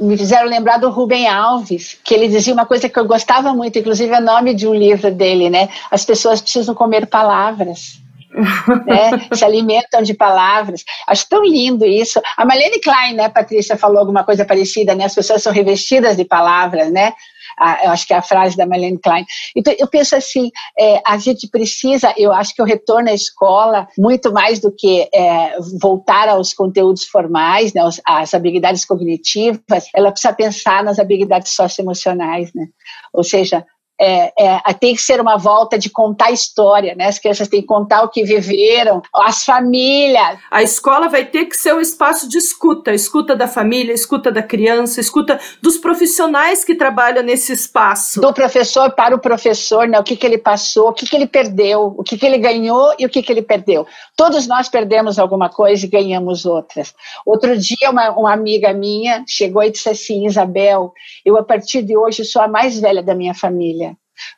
me fizeram lembrar do Rubem Alves, que ele dizia uma coisa que eu gostava muito, inclusive é nome de um livro dele, né? As pessoas precisam comer palavras. né? se alimentam de palavras. Acho tão lindo isso. A Marlene Klein, né, Patrícia, falou alguma coisa parecida, né? As pessoas são revestidas de palavras, né? A, eu acho que é a frase da Marlene Klein. Então, eu penso assim, é, a gente precisa, eu acho que o retorno à escola, muito mais do que é, voltar aos conteúdos formais, né, as habilidades cognitivas, ela precisa pensar nas habilidades socioemocionais, né? Ou seja, é, é, tem que ser uma volta de contar história, né? As crianças têm que contar o que viveram, as famílias. A escola vai ter que ser um espaço de escuta, escuta da família, escuta da criança, escuta dos profissionais que trabalham nesse espaço. Do professor para o professor, né? O que, que ele passou, o que, que ele perdeu, o que, que ele ganhou e o que, que ele perdeu. Todos nós perdemos alguma coisa e ganhamos outras. Outro dia, uma, uma amiga minha chegou e disse assim: Isabel, eu a partir de hoje sou a mais velha da minha família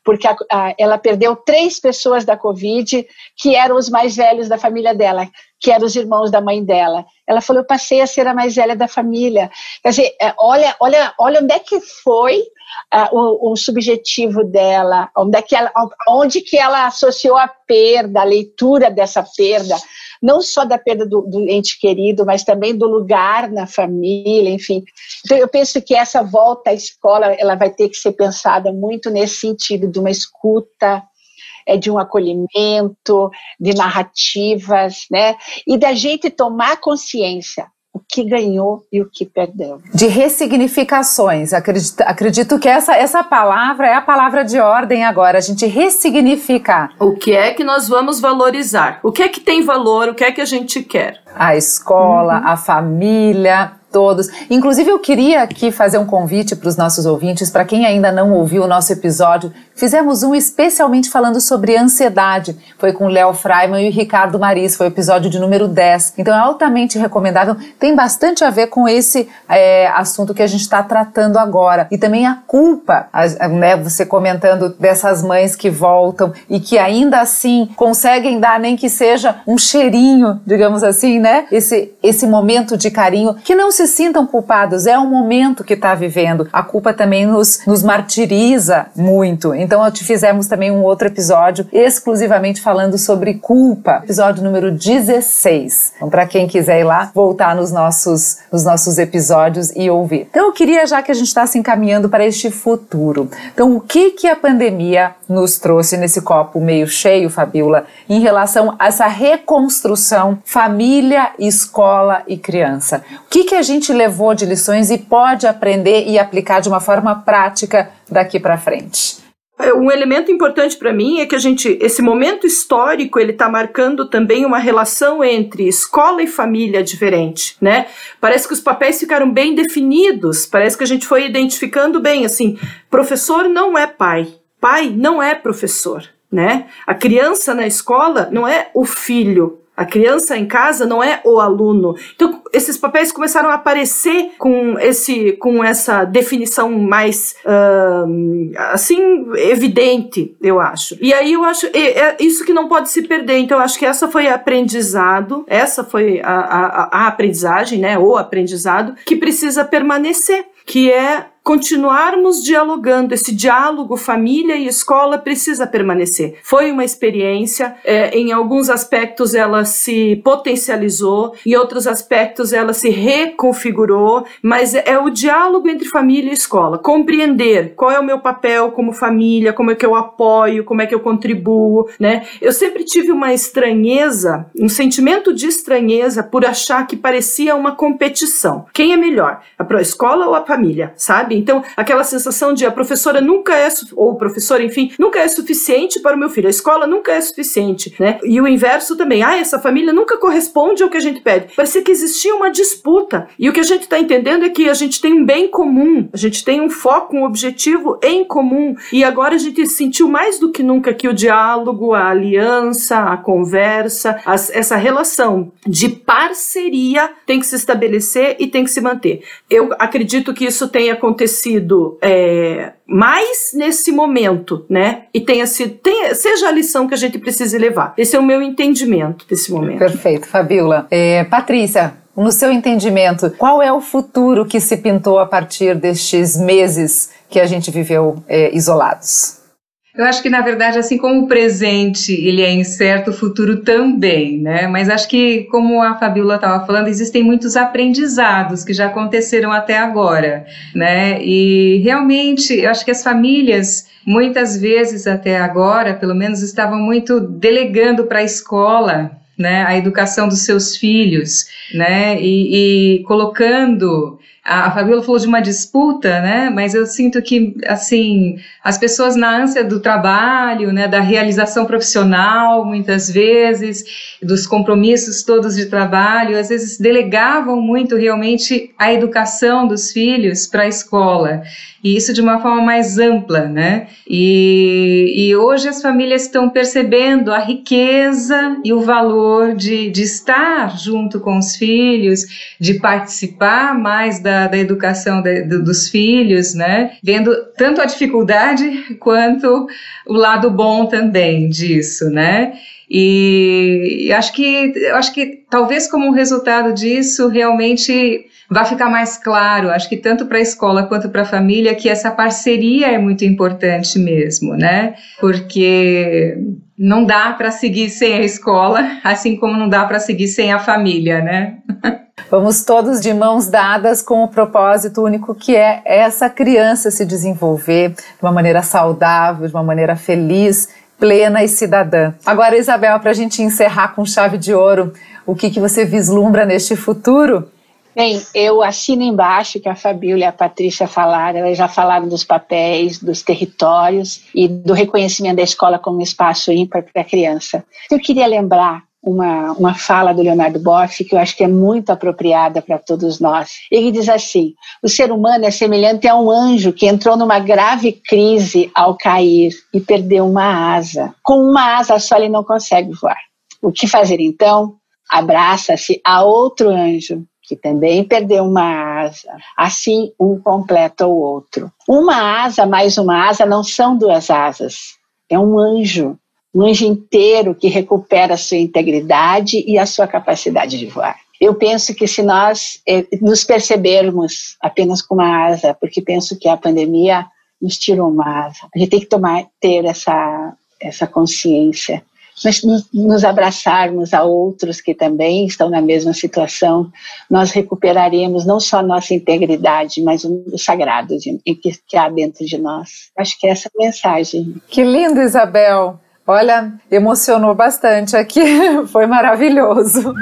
porque a, a, ela perdeu três pessoas da Covid que eram os mais velhos da família dela, que eram os irmãos da mãe dela. Ela falou: eu passei a ser a mais velha da família. Quer dizer, é, olha, olha, olha onde é que foi o, o, subjetivo dela, onde, é que ela, onde que ela associou a perda, a leitura dessa perda não só da perda do, do, ente querido, mas também do lugar na família, enfim. Então, eu penso que essa volta à escola, ela vai ter que ser pensada muito nesse sentido de uma escuta, é de um acolhimento, de narrativas, né? E da gente tomar consciência o que ganhou e o que perdeu. De ressignificações. Acredito, acredito que essa, essa palavra é a palavra de ordem agora, a gente ressignificar. O que é que nós vamos valorizar? O que é que tem valor? O que é que a gente quer? A escola, uhum. a família, Todos. Inclusive, eu queria aqui fazer um convite para os nossos ouvintes, para quem ainda não ouviu o nosso episódio, fizemos um especialmente falando sobre ansiedade. Foi com Léo Freiman e Ricardo Maris, foi o episódio de número 10. Então é altamente recomendável, tem bastante a ver com esse é, assunto que a gente está tratando agora. E também a culpa, né, você comentando dessas mães que voltam e que ainda assim conseguem dar nem que seja um cheirinho, digamos assim, né? Esse, esse momento de carinho, que não se se sintam culpados, é o momento que está vivendo. A culpa também nos, nos martiriza muito. Então, te fizemos também um outro episódio exclusivamente falando sobre culpa, episódio número 16. Então, para quem quiser ir lá, voltar nos nossos, nos nossos episódios e ouvir. Então, eu queria, já que a gente está se encaminhando para este futuro, então, o que, que a pandemia nos trouxe nesse copo meio cheio, Fabiola, em relação a essa reconstrução família, escola e criança? O que, que a gente gente levou de lições e pode aprender e aplicar de uma forma prática daqui para frente? É, um elemento importante para mim é que a gente, esse momento histórico, ele está marcando também uma relação entre escola e família diferente, né? Parece que os papéis ficaram bem definidos, parece que a gente foi identificando bem, assim, professor não é pai, pai não é professor, né? A criança na escola não é o filho, a criança em casa não é o aluno. Então, esses papéis começaram a aparecer com, esse, com essa definição mais, uh, assim, evidente, eu acho. E aí eu acho, é, é isso que não pode se perder. Então, eu acho que essa foi aprendizado, essa foi a, a, a aprendizagem, né, ou aprendizado, que precisa permanecer, que é continuarmos dialogando. Esse diálogo família e escola precisa permanecer. Foi uma experiência, é, em alguns aspectos ela se potencializou, em outros aspectos ela se reconfigurou, mas é, o diálogo entre família e escola. Compreender qual é o meu papel como família, como é que eu apoio, como é que eu contribuo, né? Eu sempre tive uma estranheza, um sentimento de estranheza por achar que parecia uma competição. Quem é melhor, a escola ou a família, sabe? Sabe? Então, aquela sensação de a professora nunca é, ou o professor, enfim, nunca é suficiente para o meu filho, a escola nunca é suficiente, né? E o inverso também, ah, essa família nunca corresponde ao que a gente pede. Parecia que existia uma disputa. E o que a gente está entendendo é que a gente tem um bem comum, a gente tem um foco, um objetivo em comum. E agora a gente sentiu mais do que nunca que o diálogo, a aliança, a conversa, as, essa relação de parceria tem que se estabelecer e tem que se manter. Eu acredito que isso tenha acontecido acontecido é, mais nesse momento, né? E tenha sido, tenha, seja a lição que a gente precise levar. Esse é o meu entendimento desse momento. Perfeito, Fabiola. É, Patrícia, no seu entendimento, qual é o futuro que se pintou a partir destes meses que a gente viveu é, isolados? Eu acho que, na verdade, assim como o presente ele é incerto, o futuro também, né? Mas acho que, como a Fabiola estava falando, existem muitos aprendizados que já aconteceram até agora, né? E realmente, eu acho que as famílias, muitas vezes até agora, pelo menos, estavam muito delegando para a escola né, a educação dos seus filhos, né, e, e colocando a, Fabiola falou de uma disputa, né? Mas eu sinto que, assim, as pessoas na ânsia do trabalho, né, da realização profissional, muitas vezes, dos compromissos todos de trabalho, às vezes delegavam muito realmente a educação dos filhos para a escola e isso de uma forma mais ampla, né? E, e hoje as famílias estão percebendo a riqueza e o valor de, de estar junto com os filhos, de participar mais da, da educação de, de, dos filhos, né? Vendo tanto a dificuldade quanto o lado bom também disso, né? E, e acho que acho que talvez como resultado disso realmente vai ficar mais claro, acho que tanto para a escola quanto para a família, que essa parceria é muito importante mesmo, né? Porque não dá para seguir sem a escola, assim como não dá para seguir sem a família, né? Vamos todos de mãos dadas com o propósito único que é essa criança se desenvolver de uma maneira saudável, de uma maneira feliz, plena e cidadã. Agora, Isabel, para a gente encerrar com chave de ouro, o que, que você vislumbra neste futuro? Bem, eu assino embaixo que a Fabíola e a Patrícia falaram, elas já falaram dos papéis, dos territórios e do reconhecimento da escola como espaço ímpar para a criança. Eu queria lembrar uma, uma fala do Leonardo Boff que eu acho que é muito apropriada para todos nós. Ele diz assim: o ser humano é semelhante a um anjo que entrou numa grave crise ao cair e perdeu uma asa. Com uma asa só ele não consegue voar. O que fazer então? Abraça-se a outro anjo que também perdeu uma asa. Assim, um completa o outro. Uma asa mais uma asa não são duas asas. É um anjo um anjo inteiro que recupera a sua integridade e a sua capacidade de voar. Eu penso que se nós eh, nos percebermos apenas com uma asa, porque penso que a pandemia nos tirou uma asa, a gente tem que tomar, ter essa, essa consciência. Mas nos abraçarmos a outros que também estão na mesma situação, nós recuperaremos não só a nossa integridade, mas o sagrado de, que, que há dentro de nós. Acho que essa é a mensagem. Que lindo, Isabel! Olha, emocionou bastante aqui, foi maravilhoso.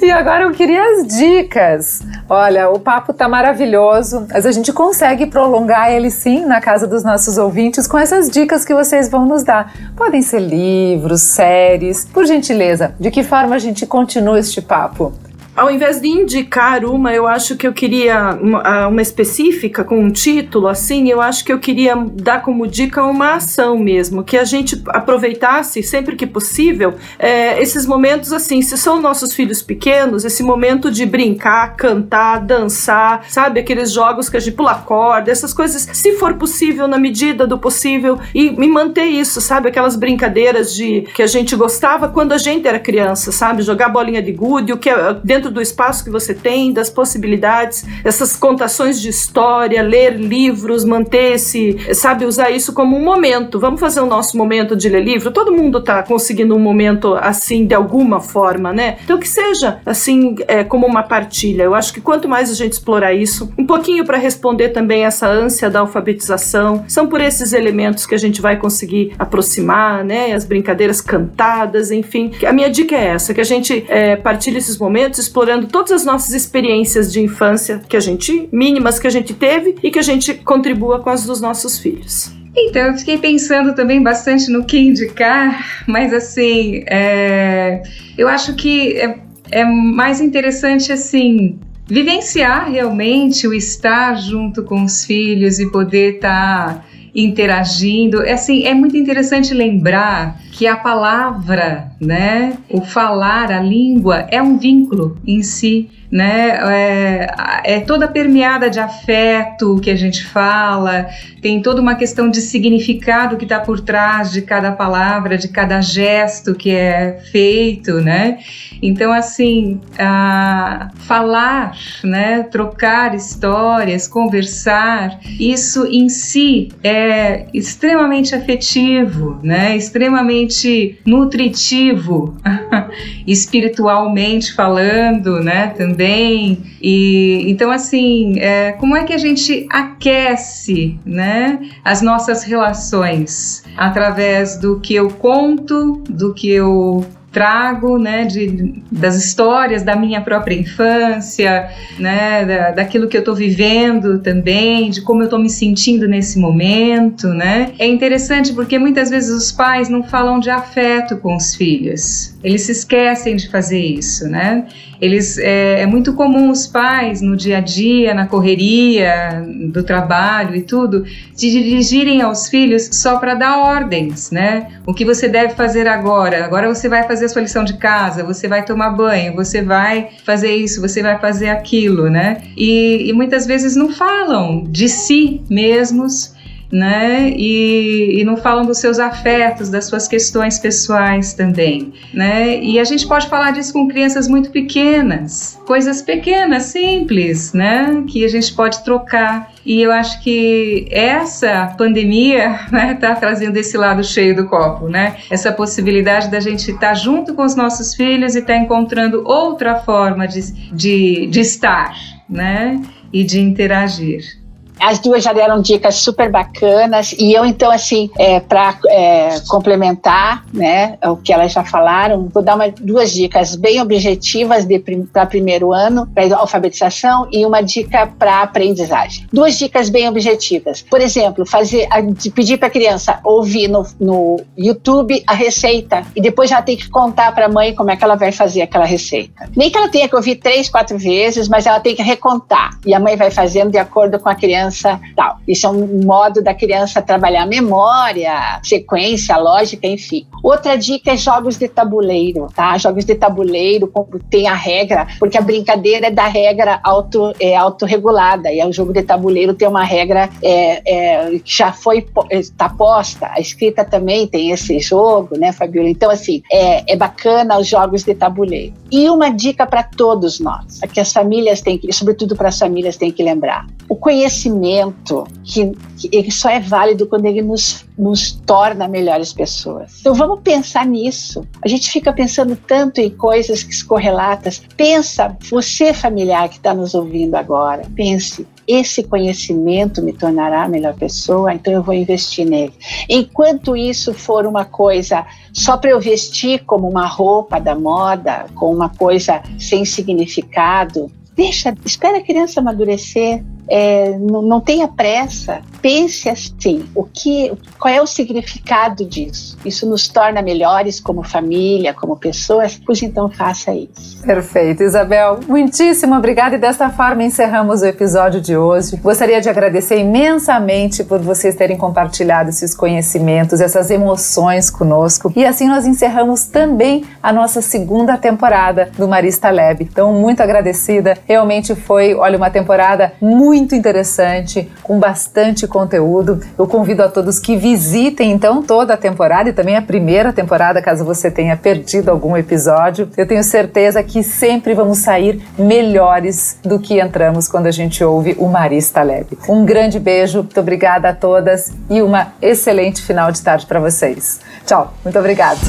E agora eu queria as dicas. Olha, o papo tá maravilhoso, mas a gente consegue prolongar ele sim na casa dos nossos ouvintes com essas dicas que vocês vão nos dar. Podem ser livros, séries. Por gentileza, de que forma a gente continua este papo? Ao invés de indicar uma, eu acho que eu queria uma, uma, específica com um título assim, eu acho que eu queria dar como dica uma ação mesmo, que a gente aproveitasse sempre que possível é, esses momentos assim, se são nossos filhos pequenos, esse momento de brincar, cantar, dançar, sabe, aqueles jogos que a gente pula corda, essas coisas, se for possível, na medida do possível, e me manter isso, sabe, aquelas brincadeiras de que a gente gostava quando a gente era criança, sabe, jogar bolinha de gude, o que é dentro dentro do espaço que você tem, das possibilidades, essas contações de história, ler livros, manter esse, sabe, usar isso como um momento. Vamos fazer o nosso momento de ler livro? Todo mundo está conseguindo um momento assim, de alguma forma, né? Então que seja assim, é, como uma partilha. Eu acho que quanto mais a gente explorar isso, um pouquinho para responder também essa ânsia da alfabetização, são por esses elementos que a gente vai conseguir aproximar, né? As brincadeiras cantadas, enfim. A minha dica é essa, que a gente é, partilhe esses momentos, explorando todas as nossas experiências de infância que a gente, mínimas que a gente teve e que a gente contribua com as dos nossos filhos. Então, eu fiquei pensando também bastante no que indicar, mas assim, é, eu acho que é, é mais interessante assim vivenciar realmente o estar junto com os filhos e poder estar tá interagindo. É assim, é muito interessante lembrar que a palavra, né, o falar, a língua é um vínculo em si né? É, é, toda permeada de afeto que a gente fala, tem toda uma questão de significado que está por trás de cada palavra, de cada gesto que é feito, né? Então, assim, falar, né? Trocar histórias, conversar, isso em si é extremamente afetivo, né? Extremamente nutritivo, espiritualmente falando, né? Também também. E então assim, é, como é que a gente aquece, né, as nossas relações através do que eu conto, do que eu trago, né, de, das histórias da minha própria infância, né, da, daquilo que eu estou vivendo também, de como eu estou me sentindo nesse momento, né. É interessante porque muitas vezes os pais não falam de afeto com os filhos, eles se esquecem de fazer isso, né. Eles é, é muito comum os pais no dia a dia, na correria do trabalho e tudo, de dirigirem aos filhos só para dar ordens, né? O que você deve fazer agora? Agora você vai fazer a sua lição de casa, você vai tomar banho, você vai fazer isso, você vai fazer aquilo, né? E, e muitas vezes não falam de si mesmos né? E, e, não falam dos seus afetos, das suas questões pessoais também, né? E a gente pode falar disso com crianças muito pequenas, coisas pequenas, simples, né? Que a gente pode trocar. E eu acho que essa pandemia né, tá trazendo esse lado cheio do copo, né? Essa possibilidade da gente estar tá junto com os nossos filhos e estar tá encontrando outra forma de, de, de estar, né? E de interagir. As duas já deram dicas super bacanas e eu então assim, é, para é, complementar, né, o que elas já falaram, vou dar uma, duas dicas bem objetivas para primeiro ano, para alfabetização e uma dica para aprendizagem. Duas dicas bem objetivas. Por exemplo, fazer, pedir para a criança ouvir no, no YouTube a receita e depois já tem que contar para a mãe como é que ela vai fazer aquela receita. Nem que ela tenha que ouvir três, quatro vezes, mas ela tem que recontar e a mãe vai fazendo de acordo com a criança tal. Isso é um modo da criança trabalhar memória, sequência, lógica, enfim. Outra dica é jogos de tabuleiro, tá? Jogos de tabuleiro tem a regra, porque a brincadeira é da regra auto, é, autorregulada e o jogo de tabuleiro tem uma regra é, é, que já foi está posta. A escrita também tem esse jogo, né, Fabiola? Então, assim, é, é bacana os jogos de tabuleiro. E uma dica para todos nós, que as famílias têm que, sobretudo para as famílias, têm que lembrar: o conhecimento que, que ele só é válido quando ele nos, nos torna melhores pessoas. Então vamos pensar nisso. A gente fica pensando tanto em coisas que correlatas. Pensa, você familiar que está nos ouvindo agora, pense esse conhecimento me tornará a melhor pessoa, então eu vou investir nele. Enquanto isso for uma coisa só para eu vestir como uma roupa da moda, com uma coisa sem significado, deixa, espera a criança amadurecer, é, não, não, tenha pressa, pense assim, o que, qual é o significado disso? Isso nos torna melhores como família, como pessoas, pois então faça isso. Perfeito, Isabel, muitíssimo obrigada e desta forma encerramos o episódio de hoje. Gostaria de agradecer imensamente por vocês terem compartilhado esses conhecimentos, essas emoções conosco e assim nós encerramos também a nossa segunda temporada do Marista Lab. Então, muito agradecida, realmente foi, olha, uma temporada muito muito interessante, com bastante conteúdo. Eu convido a todos que visitem então toda a temporada e também a primeira temporada, caso você tenha perdido algum episódio. Eu tenho certeza que sempre vamos sair melhores do que entramos quando a gente ouve o Marista Lab. Um grande beijo, muito obrigada a todas e uma excelente final de tarde para vocês. Tchau, muito obrigada.